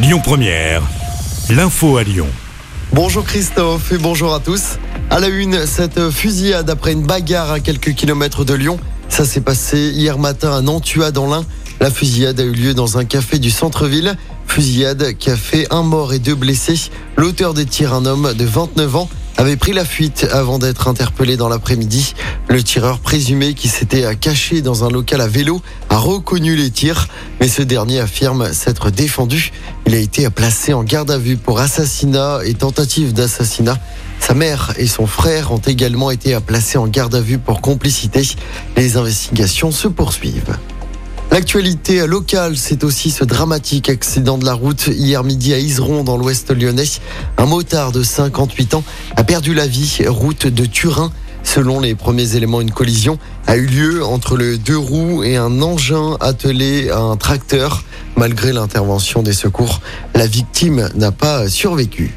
Lyon Première, l'info à Lyon. Bonjour Christophe et bonjour à tous. À la une, cette fusillade après une bagarre à quelques kilomètres de Lyon. Ça s'est passé hier matin à Nantua dans l'Ain. La fusillade a eu lieu dans un café du centre-ville. Fusillade qui a fait un mort et deux blessés. L'auteur des tirs, un homme de 29 ans, avait pris la fuite avant d'être interpellé dans l'après-midi. Le tireur présumé qui s'était caché dans un local à vélo a reconnu les tirs, mais ce dernier affirme s'être défendu. Il a été placé en garde à vue pour assassinat et tentative d'assassinat. Sa mère et son frère ont également été placés en garde à vue pour complicité. Les investigations se poursuivent. L'actualité locale, c'est aussi ce dramatique accident de la route hier midi à Iseron dans l'ouest lyonnais. Un motard de 58 ans a perdu la vie route de Turin. Selon les premiers éléments, une collision a eu lieu entre le deux roues et un engin attelé à un tracteur. Malgré l'intervention des secours, la victime n'a pas survécu.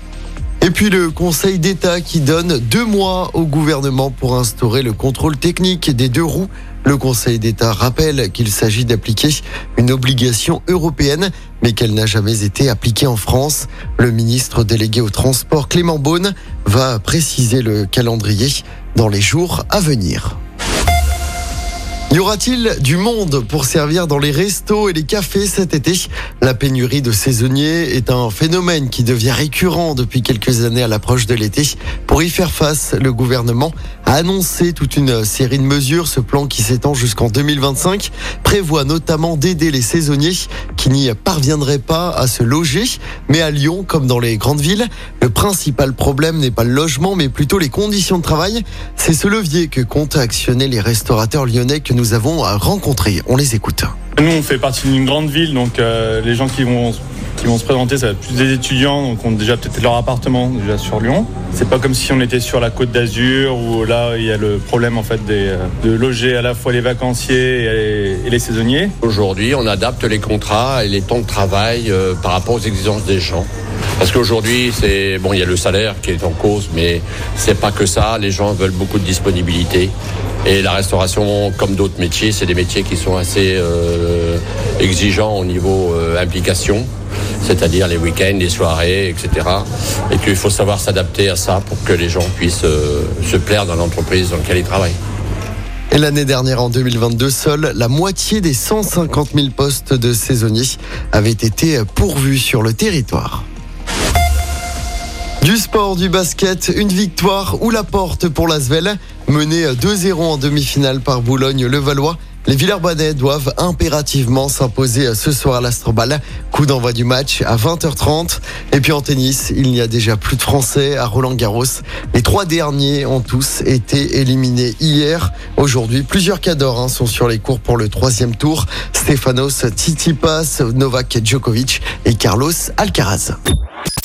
Et puis le Conseil d'État qui donne deux mois au gouvernement pour instaurer le contrôle technique des deux roues le Conseil d'État rappelle qu'il s'agit d'appliquer une obligation européenne, mais qu'elle n'a jamais été appliquée en France. Le ministre délégué au transport, Clément Beaune, va préciser le calendrier dans les jours à venir. Y aura-t-il du monde pour servir dans les restos et les cafés cet été? La pénurie de saisonniers est un phénomène qui devient récurrent depuis quelques années à l'approche de l'été. Pour y faire face, le gouvernement a annoncé toute une série de mesures. Ce plan qui s'étend jusqu'en 2025 prévoit notamment d'aider les saisonniers qui n'y parviendraient pas à se loger. Mais à Lyon, comme dans les grandes villes, le principal problème n'est pas le logement, mais plutôt les conditions de travail. C'est ce levier que comptent actionner les restaurateurs lyonnais que nous avons rencontrés. On les écoute. Nous, on fait partie d'une grande ville, donc euh, les gens qui vont qui vont se présenter, ça va être plus des étudiants, donc ont déjà peut-être leur appartement déjà sur Lyon. C'est pas comme si on était sur la côte d'Azur où là il y a le problème en fait des, euh, de loger à la fois les vacanciers et les, saisonniers. Aujourd'hui, on adapte les contrats et les temps de travail euh, par rapport aux exigences des gens. Parce qu'aujourd'hui, c'est bon, il y a le salaire qui est en cause, mais c'est pas que ça. Les gens veulent beaucoup de disponibilité. Et la restauration, comme d'autres métiers, c'est des métiers qui sont assez euh, exigeants au niveau implication c'est-à-dire les week-ends, les soirées, etc. Et qu'il faut savoir s'adapter à ça pour que les gens puissent euh, se plaire dans l'entreprise dans laquelle ils travaillent. Et l'année dernière, en 2022, seule la moitié des 150 000 postes de saisonniers avaient été pourvus sur le territoire. Du sport, du basket, une victoire ou la porte pour l'Asvel, menée 2-0 en demi-finale par Boulogne-le-Valois. Les Villers-Banais doivent impérativement s'imposer ce soir à l'Astrobal. Coup d'envoi du match à 20h30. Et puis en tennis, il n'y a déjà plus de Français à Roland Garros. Les trois derniers ont tous été éliminés hier. Aujourd'hui, plusieurs cadors hein, sont sur les cours pour le troisième tour. Stefanos Tsitsipas, Novak Djokovic et Carlos Alcaraz.